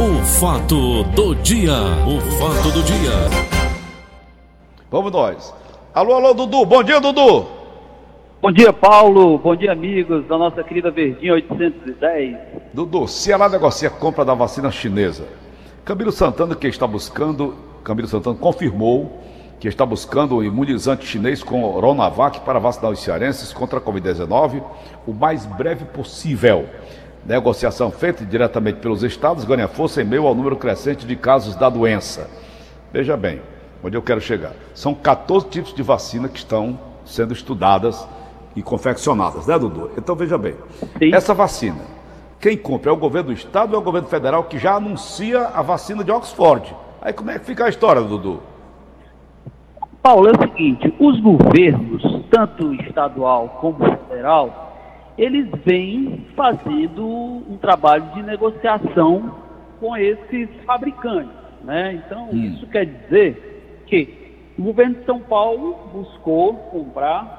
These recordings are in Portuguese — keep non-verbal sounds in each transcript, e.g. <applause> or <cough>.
O fato do dia. O fato do dia. Vamos nós. Alô, alô, Dudu. Bom dia, Dudu. Bom dia, Paulo. Bom dia, amigos da nossa querida Verdinha 810. Dudu, Ceará negocia a compra da vacina chinesa. Camilo Santana, que está buscando, Camilo Santana confirmou que está buscando o imunizante chinês com Coronavac para vacinar os cearenses contra a Covid-19 o mais breve possível. Negociação feita diretamente pelos estados ganha força em meio ao número crescente de casos da doença. Veja bem, onde eu quero chegar. São 14 tipos de vacina que estão sendo estudadas e confeccionadas, né, Dudu? Então veja bem, Sim. essa vacina, quem compra é o governo do estado ou é o governo federal que já anuncia a vacina de Oxford? Aí como é que fica a história, Dudu? Paulo, é o seguinte, os governos, tanto estadual como federal, eles vêm fazendo um trabalho de negociação com esses fabricantes, né? Então, hum. isso quer dizer que o governo de São Paulo buscou comprar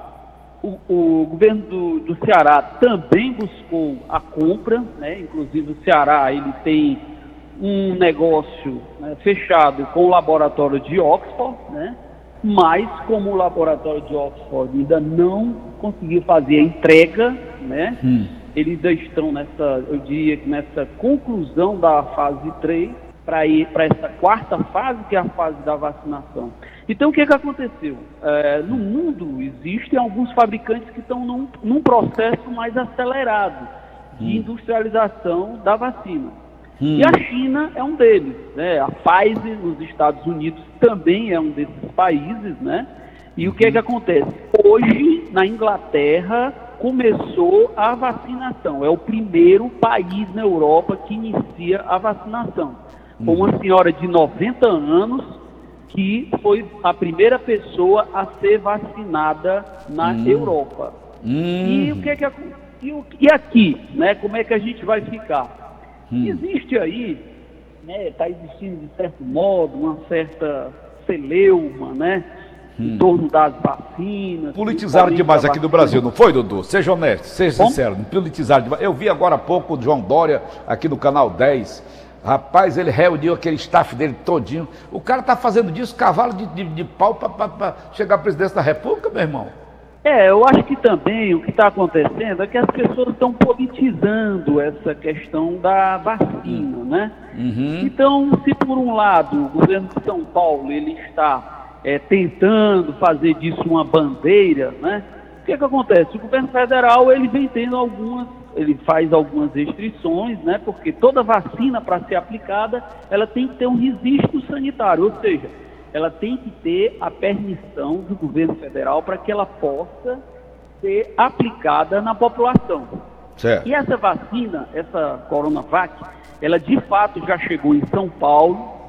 o, o, governo do, do, Ceará também buscou a compra, né? inclusive o Ceará ele tem um negócio né, fechado com o laboratório de Oxford, né? mas como o laboratório de Oxford ainda não conseguiu fazer a entrega, né? Hum. eles ainda estão nessa, eu diria que nessa conclusão da fase 3 para ir para essa quarta fase, que é a fase da vacinação. Então, o que, que aconteceu? É, no mundo, existem alguns fabricantes que estão num, num processo mais acelerado de hum. industrialização da vacina. Hum. E a China é um deles. Né? A Pfizer, nos Estados Unidos, também é um desses países. Né? E o que, é que acontece? Hoje, na Inglaterra, começou a vacinação. É o primeiro país na Europa que inicia a vacinação. Com uma senhora de 90 anos que foi a primeira pessoa a ser vacinada na hum. Europa. Hum. E o que é que e, e, aqui, né? Como é que a gente vai ficar? Hum. Existe aí, né? Está existindo de certo modo uma certa celeuma, né? Em hum. torno das vacinas. Politizaram demais aqui no Brasil, não foi, Dudu? Seja honesto, seja sincero. Politizaram demais. Eu vi agora há pouco o João Dória aqui no canal 10 Rapaz, ele reuniu aquele staff dele todinho. O cara está fazendo disso cavalo de, de, de pau para chegar à presidência da República, meu irmão. É, eu acho que também o que está acontecendo é que as pessoas estão politizando essa questão da vacina, né? Uhum. Então, se por um lado o governo de São Paulo ele está é, tentando fazer disso uma bandeira, né? O que, que acontece? O governo federal ele vem tendo algumas ele faz algumas restrições, né? Porque toda vacina para ser aplicada, ela tem que ter um registro sanitário, ou seja, ela tem que ter a permissão do governo federal para que ela possa ser aplicada na população. Certo. E essa vacina, essa Coronavac, ela de fato já chegou em São Paulo,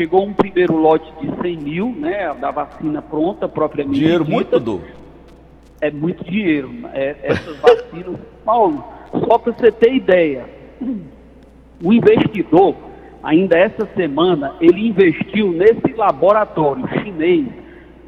chegou um primeiro lote de 100 mil, né, da vacina pronta, propriamente Dinheiro dita. muito, do. É muito dinheiro. É, essas vacinas, <laughs> Paulo, só para você ter ideia, o investidor, ainda essa semana, ele investiu nesse laboratório chinês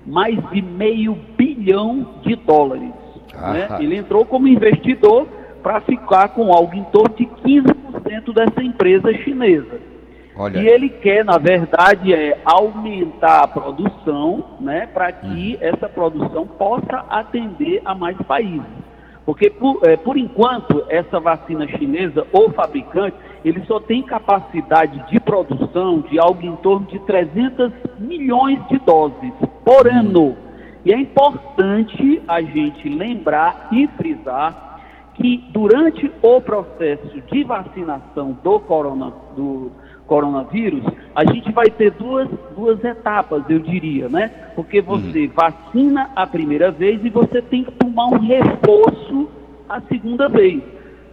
mais de meio bilhão de dólares. Ah, né? Ele entrou como investidor para ficar com algo em torno de 15% dessa empresa chinesa. Olha. E ele quer, na verdade, é aumentar a produção, né, para que hum. essa produção possa atender a mais países. Porque, por, é, por enquanto, essa vacina chinesa, ou fabricante, ele só tem capacidade de produção de algo em torno de 300 milhões de doses por hum. ano. E é importante a gente lembrar e frisar que durante o processo de vacinação do, corona, do coronavírus, a gente vai ter duas, duas etapas, eu diria, né? Porque você uhum. vacina a primeira vez e você tem que tomar um reforço a segunda vez,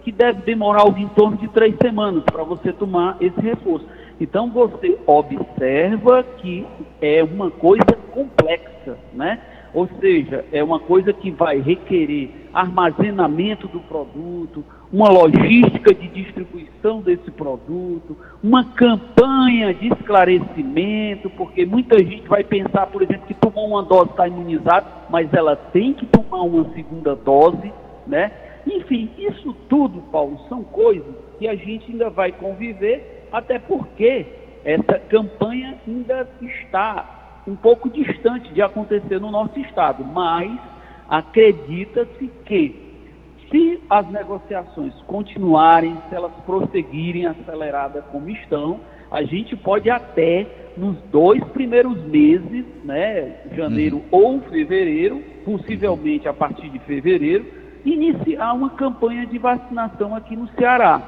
que deve demorar algo em torno de três semanas para você tomar esse reforço. Então você observa que é uma coisa complexa, né? Ou seja, é uma coisa que vai requerer armazenamento do produto, uma logística de distribuição desse produto, uma campanha de esclarecimento, porque muita gente vai pensar, por exemplo, que tomou uma dose está imunizado, mas ela tem que tomar uma segunda dose, né? Enfim, isso tudo, Paulo, são coisas que a gente ainda vai conviver Até porque essa campanha ainda está um pouco distante de acontecer no nosso estado, mas acredita-se que se as negociações continuarem, se elas prosseguirem aceleradas como estão, a gente pode até nos dois primeiros meses, né, janeiro uhum. ou fevereiro, possivelmente a partir de fevereiro, iniciar uma campanha de vacinação aqui no Ceará.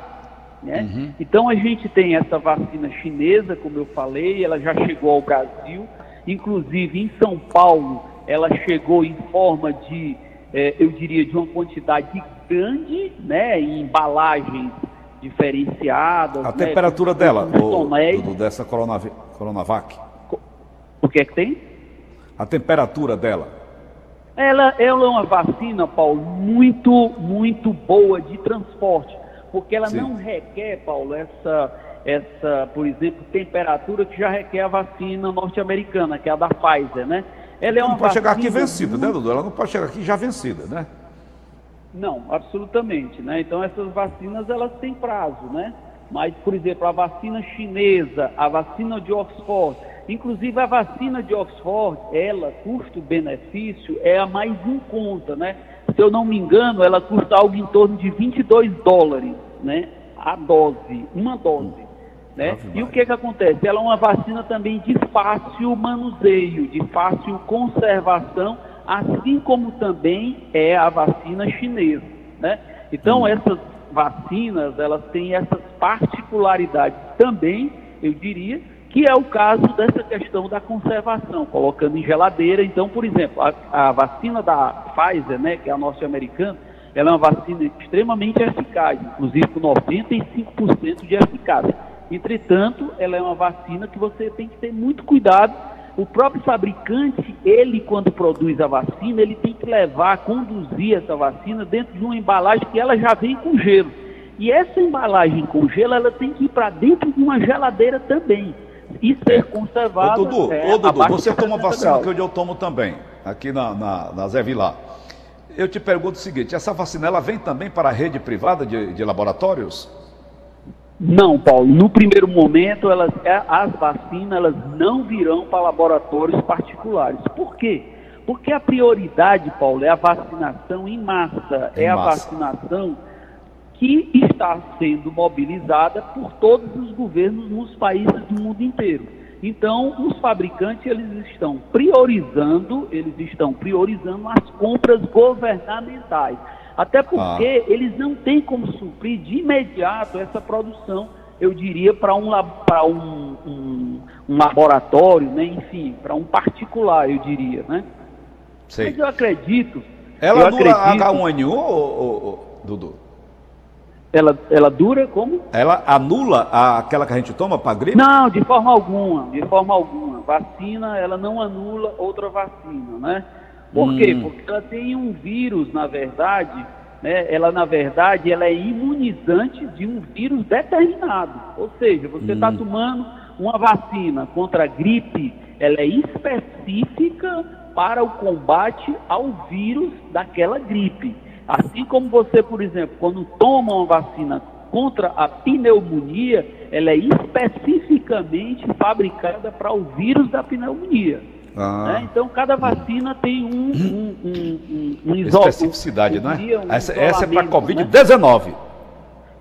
Né? Uhum. Então a gente tem essa vacina chinesa, como eu falei, ela já chegou ao Brasil, inclusive em São Paulo, ela chegou em forma de é, eu diria, de uma quantidade grande, né, em embalagens diferenciadas. A né, temperatura dela, o, do, dessa Corona, Coronavac? O que é que tem? A temperatura dela. Ela, ela é uma vacina, Paulo, muito, muito boa de transporte, porque ela Sim. não requer, Paulo, essa, essa, por exemplo, temperatura que já requer a vacina norte-americana, que é a da Pfizer, né? Ela é uma não pode chegar aqui vencida, né, Dudu? Ela não pode chegar aqui já vencida, né? Não, absolutamente, né? Então essas vacinas elas têm prazo, né? Mas, por exemplo, a vacina chinesa, a vacina de Oxford, inclusive a vacina de Oxford, ela, custo-benefício, é a mais em conta, né? Se eu não me engano, ela custa algo em torno de 22 dólares, né? A dose, uma dose. Né? E o que, que acontece? Ela é uma vacina também de fácil manuseio, de fácil conservação, assim como também é a vacina chinesa. Né? Então, hum. essas vacinas, elas têm essas particularidades também, eu diria, que é o caso dessa questão da conservação, colocando em geladeira. Então, por exemplo, a, a vacina da Pfizer, né, que é a norte-americana, ela é uma vacina extremamente eficaz, inclusive com 95% de eficácia. Entretanto, ela é uma vacina que você tem que ter muito cuidado. O próprio fabricante, ele quando produz a vacina, ele tem que levar, conduzir essa vacina dentro de uma embalagem que ela já vem com gelo. E essa embalagem com gelo, ela tem que ir para dentro de uma geladeira também e ser conservada. Ô Dudu, é, ô, Dudu você toma vacina que eu tomo também, aqui na, na, na Zé Vilar. Eu te pergunto o seguinte, essa vacina ela vem também para a rede privada de, de laboratórios? Não, Paulo. No primeiro momento, elas, é, as vacinas elas não virão para laboratórios particulares. Por quê? Porque a prioridade, Paulo, é a vacinação em massa. Em é massa. a vacinação que está sendo mobilizada por todos os governos nos países do mundo inteiro. Então, os fabricantes eles estão priorizando, eles estão priorizando as compras governamentais. Até porque ah. eles não têm como suprir de imediato essa produção, eu diria, para um, um, um, um, laboratório, né? enfim, para um particular, eu diria. Né? Sei. Mas eu acredito. Ela eu dura acredito, H1N1, ou, ou, ou, Dudu? Ela, ela dura como? Ela anula a, aquela que a gente toma para gripe? Não, de forma alguma, de forma alguma. Vacina, ela não anula outra vacina, né? Por hum. quê? Porque ela tem um vírus, na verdade, né, ela na verdade ela é imunizante de um vírus determinado. Ou seja, você está hum. tomando uma vacina contra a gripe, ela é específica para o combate ao vírus daquela gripe. Assim como você, por exemplo, quando toma uma vacina contra a pneumonia, ela é especificamente fabricada para o vírus da pneumonia. Ah. Né? Então, cada vacina tem um, um, um, um, Especificidade, um, né? essa, essa é para a Covid-19. Né?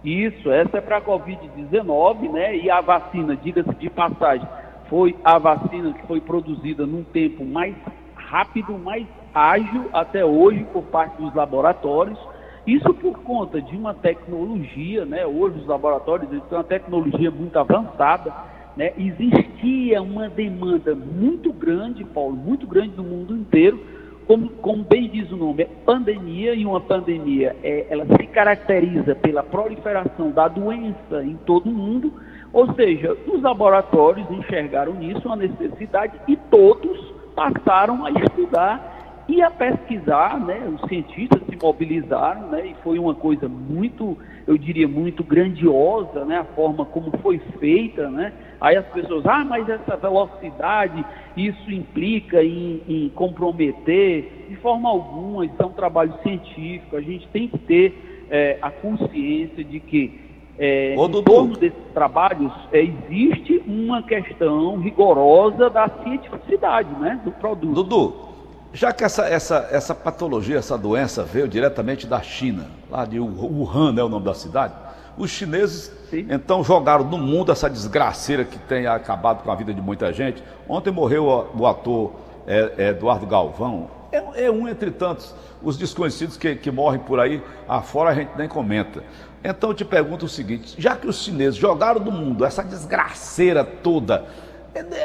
Isso, essa é para a Covid-19, né? E a vacina, diga-se de passagem, foi a vacina que foi produzida num tempo mais rápido, mais ágil até hoje por parte dos laboratórios. Isso por conta de uma tecnologia, né? Hoje os laboratórios têm uma tecnologia muito avançada né, existia uma demanda muito grande, Paulo, muito grande no mundo inteiro, como, como bem diz o nome, é pandemia, e uma pandemia é, ela se caracteriza pela proliferação da doença em todo o mundo, ou seja, os laboratórios enxergaram nisso uma necessidade e todos passaram a estudar e a pesquisar, né, os cientistas se mobilizaram, né, e foi uma coisa muito, eu diria, muito grandiosa, né, a forma como foi feita, né, aí as pessoas, ah, mas essa velocidade, isso implica em, em comprometer, de forma alguma, isso é um trabalho científico, a gente tem que ter é, a consciência de que é, em Dudu. torno desses trabalhos é, existe uma questão rigorosa da cientificidade né, do produto. Dudu, já que essa, essa, essa patologia, essa doença veio diretamente da China, lá de Wuhan é o nome da cidade, os chineses Sim. então jogaram no mundo essa desgraceira que tem acabado com a vida de muita gente. Ontem morreu o, ator é, Eduardo Galvão, é, é, um entre tantos. Os desconhecidos que, que morrem por aí afora a gente nem comenta. Então eu te pergunto o seguinte: já que os chineses jogaram no mundo essa desgraceira toda,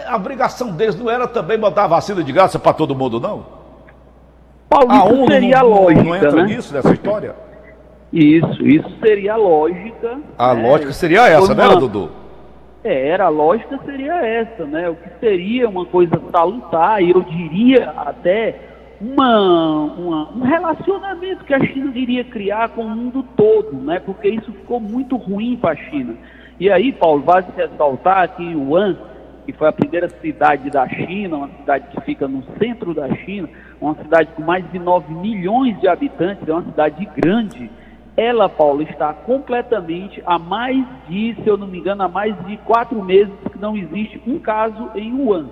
a obrigação deles não era também mandar vacina de graça para todo mundo, não? Paulo, a ONU seria não, lógica, não entra né? nisso, nessa história? Isso, isso seria a lógica. A né? lógica seria essa, uma... né, Dudu? É, era, a lógica seria essa, né? O que seria uma coisa salutar, e eu diria até uma, uma, um relacionamento que a China iria criar com o mundo todo, né? Porque isso ficou muito ruim para a China. E aí, Paulo, vale ressaltar que Wuhan, que foi a primeira cidade da China, uma cidade que fica no centro da China, uma cidade com mais de 9 milhões de habitantes, é uma cidade grande. Ela, Paulo, está completamente há mais de, se eu não me engano, há mais de quatro meses que não existe um caso em Wuhan.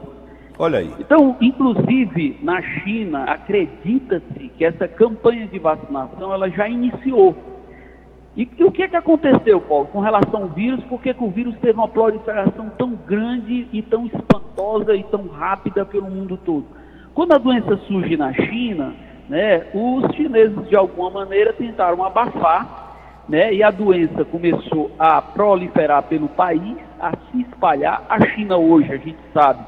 Olha aí. Então, inclusive na China, acredita-se que essa campanha de vacinação ela já iniciou. E, e o que, é que aconteceu, Paulo, com relação ao vírus? Por que, que o vírus teve uma proliferação tão grande e tão espantosa e tão rápida pelo mundo todo? Quando a doença surge na China, né, os chineses de alguma maneira tentaram abafar, né, e a doença começou a proliferar pelo país, a se espalhar. A China hoje, a gente sabe,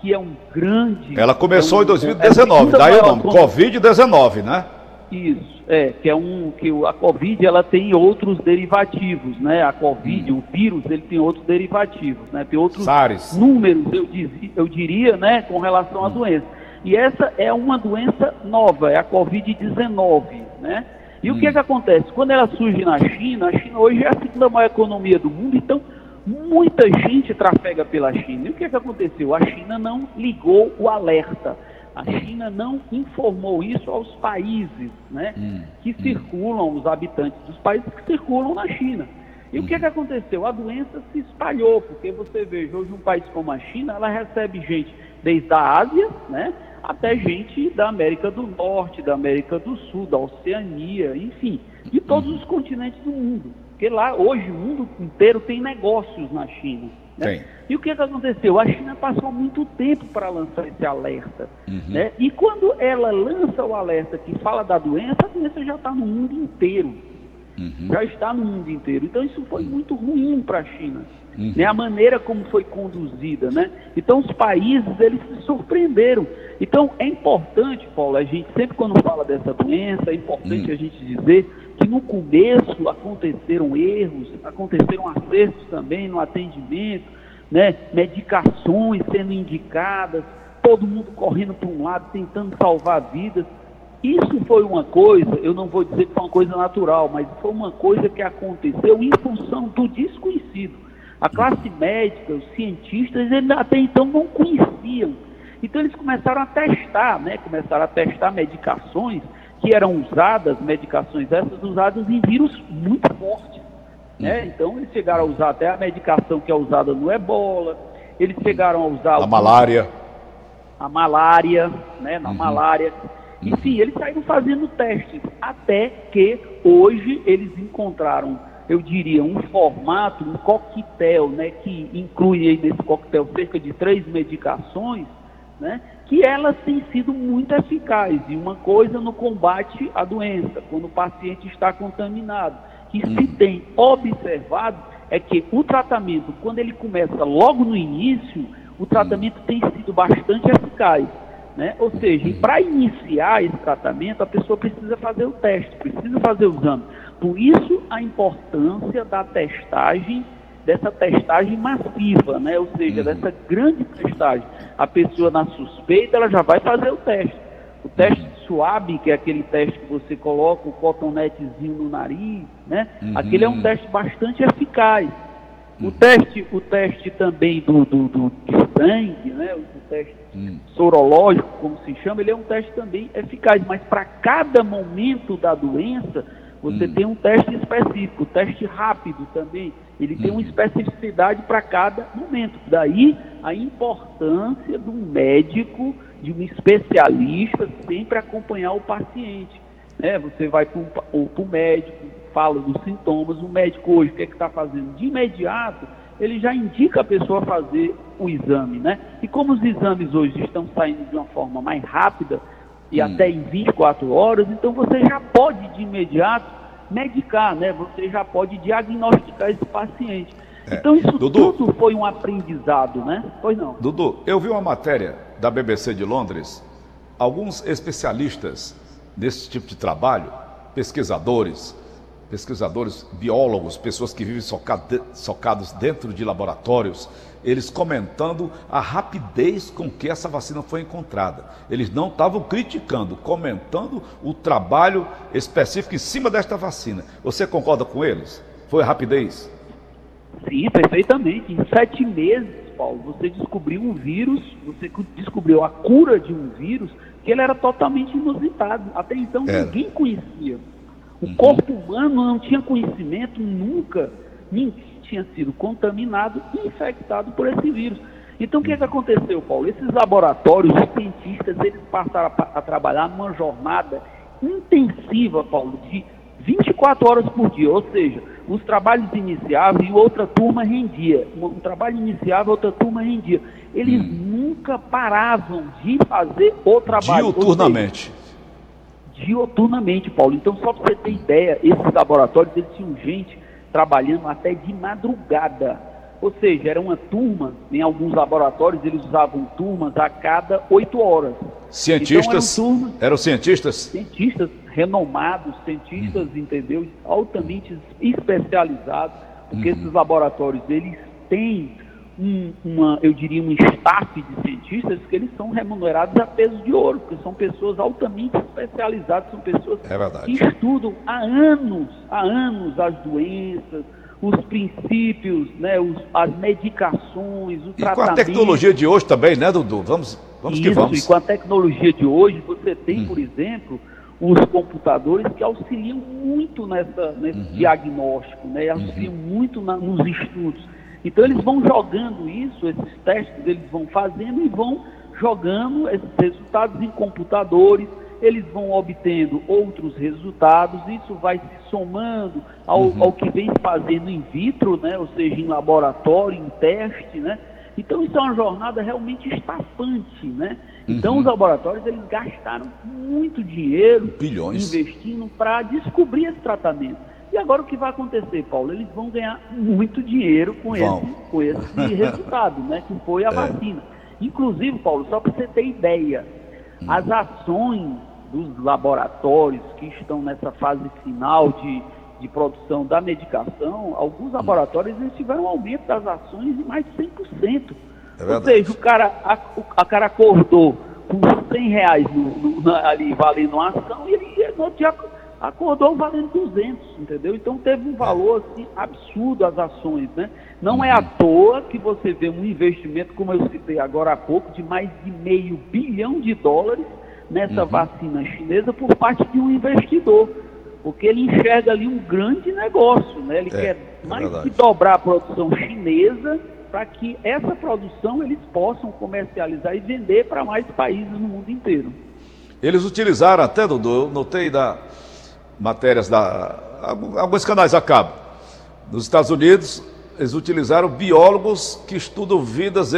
que é um grande. Ela começou é um, em 2019, é daí o nome, Covid-19, né? Isso, é, que é um que a Covid ela tem outros derivativos, né? A Covid, hum. o vírus, ele tem outros derivativos, né? Tem outros SARS. números, eu, diz, eu diria, né, com relação à hum. doença. E essa é uma doença nova, é a Covid-19, né? E hum. o que é que acontece? Quando ela surge na China, a China hoje é a segunda maior economia do mundo, então Muita gente trafega pela China. E o que, é que aconteceu? A China não ligou o alerta. A China não informou isso aos países né, hum, que hum. circulam, os habitantes dos países que circulam na China. E hum. o que, é que aconteceu? A doença se espalhou, porque você veja, hoje um país como a China, ela recebe gente desde a Ásia, né, até gente da América do Norte, da América do Sul, da Oceania, enfim, de todos hum. os continentes do mundo. Porque lá, hoje, o mundo inteiro tem negócios na China. Né? E o que, que aconteceu? A China passou muito tempo para lançar esse alerta. Uhum. Né? E quando ela lança o alerta que fala da doença, a doença já está no mundo inteiro. Uhum. Já está no mundo inteiro. Então isso foi muito ruim para a China. Uhum. Né? A maneira como foi conduzida. Né? Então os países eles se surpreenderam. Então é importante, Paulo, a gente sempre quando fala dessa doença, é importante uhum. a gente dizer que no começo aconteceram erros, aconteceram acertos também no atendimento, né? medicações sendo indicadas, todo mundo correndo para um lado, tentando salvar vidas. Isso foi uma coisa, eu não vou dizer que foi uma coisa natural, mas foi uma coisa que aconteceu em função do desconhecido. A classe médica, os cientistas, eles até então não conheciam. Então eles começaram a testar, né? Começaram a testar medicações que eram usadas, medicações essas, usadas em vírus muito fortes. Né? Uhum. Então, eles chegaram a usar até a medicação que é usada no ebola, eles chegaram a usar... A malária. A malária, né? Na uhum. malária. Enfim, eles saíram fazendo testes, até que hoje eles encontraram, eu diria, um formato, um coquetel, né? Que inclui aí nesse coquetel cerca de três medicações, né? Que elas têm sido muito eficazes. E uma coisa no combate à doença, quando o paciente está contaminado, que se uhum. tem observado é que o tratamento, quando ele começa logo no início, o tratamento tem sido bastante eficaz. Né? Ou seja, uhum. para iniciar esse tratamento, a pessoa precisa fazer o teste, precisa fazer o exame. Por isso, a importância da testagem dessa testagem massiva, né? ou seja, uhum. dessa grande testagem. A pessoa na suspeita, ela já vai fazer o teste. O teste suave, que é aquele teste que você coloca o cotonetezinho no nariz, né? Uhum. Aquele é um teste bastante eficaz. O uhum. teste, o teste também do, do, do sangue, né? O teste uhum. sorológico, como se chama, ele é um teste também eficaz, mas para cada momento da doença, você uhum. tem um teste específico, teste rápido também, Ele tem uma especificidade para cada momento. Daí a importância de um médico, de um especialista, sempre acompanhar o paciente. Né? Você vai para o médico, fala dos sintomas, o médico hoje o que é está fazendo? De imediato, ele já indica a pessoa fazer o exame, né? E como os exames hoje estão saindo de uma forma mais rápida, e hum. até em 24 horas, então você já pode de imediato medicar, né? Você já pode diagnosticar esse paciente. É. Então isso Dudu, tudo foi um aprendizado, né? Pois não. Dudu, eu vi uma matéria da BBC de Londres, alguns especialistas nesse tipo de trabalho, pesquisadores, pesquisadores, biólogos, pessoas que vivem socados dentro de laboratórios, eles comentando a rapidez com que essa vacina foi encontrada. Eles não estavam criticando, comentando o trabalho específico em cima desta vacina. Você concorda com eles? Foi a rapidez? Sim, perfeitamente. Em sete meses, Paulo, você descobriu um vírus, você descobriu a cura de um vírus que ele era totalmente inusitado. Até então era. ninguém conhecia. O uhum. corpo humano não tinha conhecimento nunca, ninguém tinha sido contaminado e infectado por esse vírus. Então o que, é que aconteceu, Paulo? Esses laboratórios, os cientistas, eles passaram a, a trabalhar numa jornada intensiva, Paulo, de 24 horas por dia, ou seja, os trabalhos iniciavam e outra turma rendia. Um trabalho iniciava, outra turma rendia. Eles hum. nunca paravam de fazer o trabalho. Diuturnamente dioturnamente, Paulo. Então, só para você ter ideia, esses laboratórios eles tinham gente trabalhando até de madrugada. Ou seja, era uma turma, em alguns laboratórios eles usavam turmas a cada oito horas. Cientistas? Então, eram, turmas, eram cientistas? Cientistas renomados, cientistas, uhum. entendeu? Altamente especializados, porque uhum. esses laboratórios eles têm um, uma, eu diria, um staff de cientistas que eles são remunerados a peso de ouro, porque são pessoas altamente especializadas, são pessoas é que estudam há anos, há anos as doenças, os princípios, né, os, as medicações, o e tratamento. com a tecnologia de hoje também, né, Dudu? Vamos, vamos Isso, que vamos. E com a tecnologia de hoje, você tem, hum. por exemplo, os computadores que auxiliam muito nessa, nesse uhum. diagnóstico, né, auxiliam uhum. muito na, nos estudos. Então eles vão jogando isso, esses testes eles vão fazendo e vão jogando esses resultados em computadores, eles vão obtendo outros resultados, isso vai se somando ao, uhum. ao que vem fazendo in vitro, né? ou seja, em laboratório, em teste, né? Então isso é uma jornada realmente estafante, né? Então uhum. os laboratórios eles gastaram muito dinheiro Bilhões. investindo para descobrir esse tratamento. E agora o que vai acontecer, Paulo? Eles vão ganhar muito dinheiro com, esse, com esse <laughs> resultado, né? Que foi a é. vacina. Inclusive, Paulo, só para você ter ideia, hum. as ações dos laboratórios que estão nessa fase final de, de produção da medicação, alguns hum. laboratórios eles tiveram um aumento das ações de mais de 100%. É Ou seja, o cara, a, o a cara acordou com 100 reais no, no, ali valendo uma ação e ele no outro dia acordou valendo 200, entendeu? Então teve um valor assim, absurdo as ações, né? Não é à uhum. toa que você vê um investimento, como eu citei agora há pouco, de mais de meio bilhão de dólares nessa uhum. vacina chinesa por parte de um investidor, porque ele enxerga ali um grande negócio, né? Ele é, quer é mais é que dobrar a produção chinesa para que essa produção eles possam comercializar e vender para mais países no mundo inteiro. Eles utilizaram até, Dudu, eu notei da, matérias da. alguns canais a cabo. Nos Estados Unidos, eles utilizaram biólogos que estudam vidas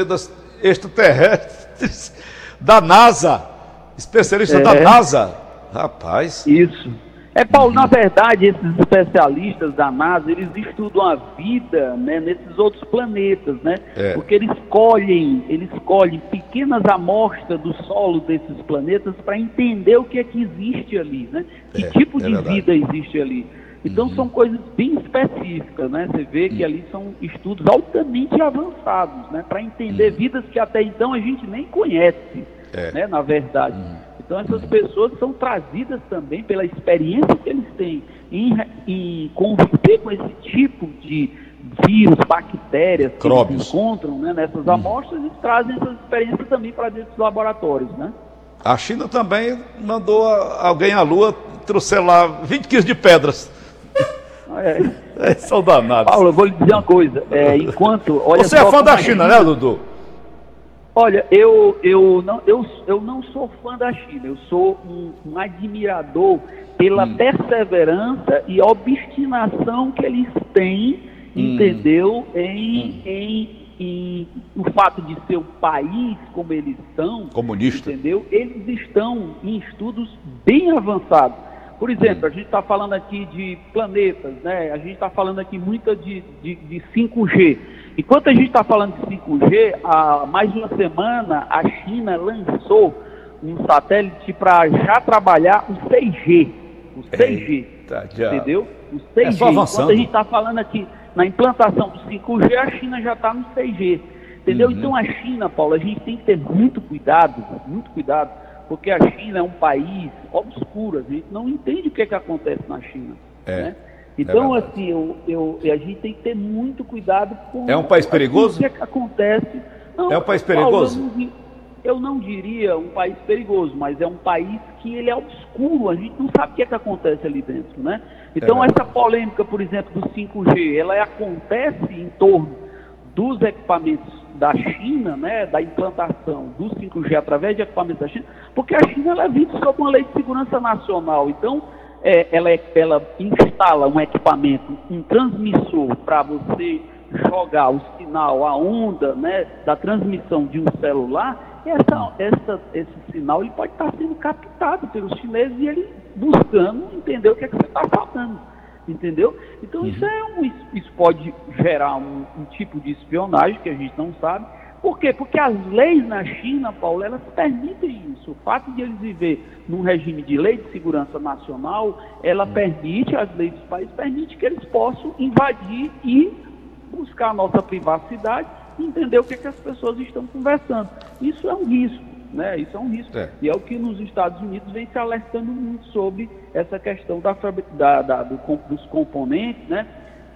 extraterrestres <laughs> da NASA, especialistas é. da NASA. Rapaz. Isso. É, Paulo, na verdade, esses especialistas da NASA, eles estudam a vida né, nesses outros planetas, né? É. Porque eles colhem, eles colhem pequenas amostras do solo desses planetas para entender o que é que existe ali, né? Que é, tipo é de vida existe ali. Então uhum. são coisas bem específicas, né? Você vê que uhum. ali são estudos altamente avançados, né? Para entender uhum. vidas que até então a gente nem conhece, é. né? Na verdade. Então essas pessoas são trazidas também pela experiência que eles têm em, em conviver com esse tipo de vírus, bactérias que eles encontram né, nessas hum. amostras e trazem essas experiências também para dentro dos laboratórios, né? A China também mandou alguém à Lua trouxer lá 20 quilos de pedras. É. <laughs> é são danados. Paulo, eu vou lhe dizer uma coisa. É, enquanto. Olha Você é fã da China, né, Dudu? Olha, eu, eu, não, eu, eu não sou fã da China, eu sou um, um admirador pela hum. perseverança e obstinação que eles têm, hum. entendeu? Em, hum. em, em, o fato de ser um país como eles são, comunista, entendeu? Eles estão em estudos bem avançados. Por exemplo, a gente está falando aqui de planetas, né? A gente está falando aqui muito de, de, de 5G. Enquanto a gente está falando de 5G, há mais de uma semana a China lançou um satélite para já trabalhar o 6G. O 6G. Eita, entendeu? O 6G. É Enquanto a gente está falando aqui na implantação do 5G, a China já está no 6G. Entendeu? Uhum. Então a China, Paulo, a gente tem que ter muito cuidado, muito cuidado, porque a China é um país obscuro, a gente não entende o que, é que acontece na China. É. Né? Então, é assim, eu, eu, a gente tem que ter muito cuidado com. É um país perigoso? O que, é que acontece. Não, é um país perigoso? Paulo, eu, não, eu, não, diria um país perigoso, mas é um país que ele é obscuro, a gente não sabe o que é que acontece ali dentro, né? Então, é essa polêmica, por exemplo, do 5G, ela acontece em torno dos equipamentos da China, né, da implantação do 5G através de equipamentos da China, porque a China ela vive sob uma lei de segurança nacional. Então, é, ela, é, ela instala um equipamento, um transmissor para você jogar o sinal, a onda né, da transmissão de um celular, essa, essa, esse sinal ele pode estar sendo captado pelos chineses e ele buscando entender o que, é que você está falando. Entendeu? Então uhum. isso, é um, isso pode gerar um, um tipo de espionagem que a gente não sabe por quê? Porque as leis na China, Paulo, elas permitem isso. O fato de eles viver num regime de lei de segurança nacional, ela permite, as leis dos países permitem que eles possam invadir e buscar a nossa privacidade e entender o que, é que as pessoas estão conversando. Isso é um risco, né? Isso é um risco. É. E é o que nos Estados Unidos vem se alertando muito sobre essa questão da, da, da do, dos componentes, né?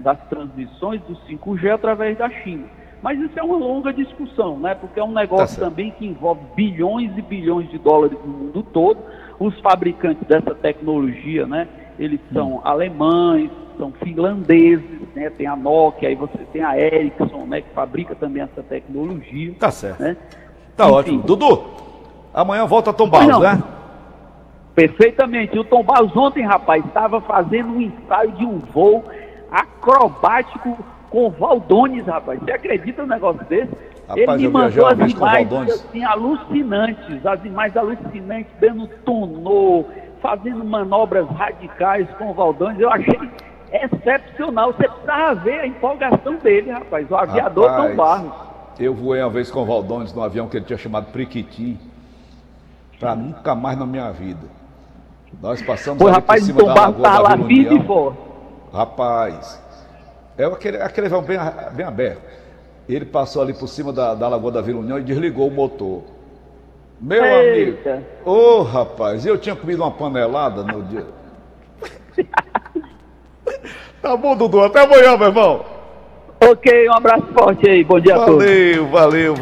Das transmissões do 5G através da China. Mas isso é uma longa discussão, né? Porque é um negócio tá também que envolve bilhões e bilhões de dólares no mundo todo. Os fabricantes dessa tecnologia, né? Eles são hum. alemães, são finlandeses, né? Tem a Nokia, aí você tem a Ericsson, né? Que fabrica também essa tecnologia. Tá certo. Né? Tá Enfim. ótimo. Dudu, amanhã volta a Tom Barros, né? Perfeitamente. O Tom Barros ontem, rapaz, estava fazendo um ensaio de um voo acrobático com Valdones, rapaz. Você acredita no negócio desse? Rapaz, Ele me mandou as imagens assim, alucinantes, as imagens alucinantes, dando tonô, fazendo manobras radicais com Valdones. Eu achei excepcional. Você precisava ver a empolgação dele, rapaz. O aviador rapaz, Tom Barros. Eu voei uma vez com o Valdones no avião que ele tinha chamado Priquitim. Pra nunca mais na minha vida. Nós passamos Pô, rapaz, por cima Tom da tá lá firme e forte. Rapaz, é aquele, aquele vão bem, bem aberto. Ele passou ali por cima da, da Lagoa da Vila União e desligou o motor. Meu Eita. amigo, ô oh, rapaz, eu tinha comido uma panelada no dia. <laughs> tá bom, Dudu, até amanhã, meu irmão. Ok, um abraço forte aí, bom dia valeu, a todos. Valeu, valeu.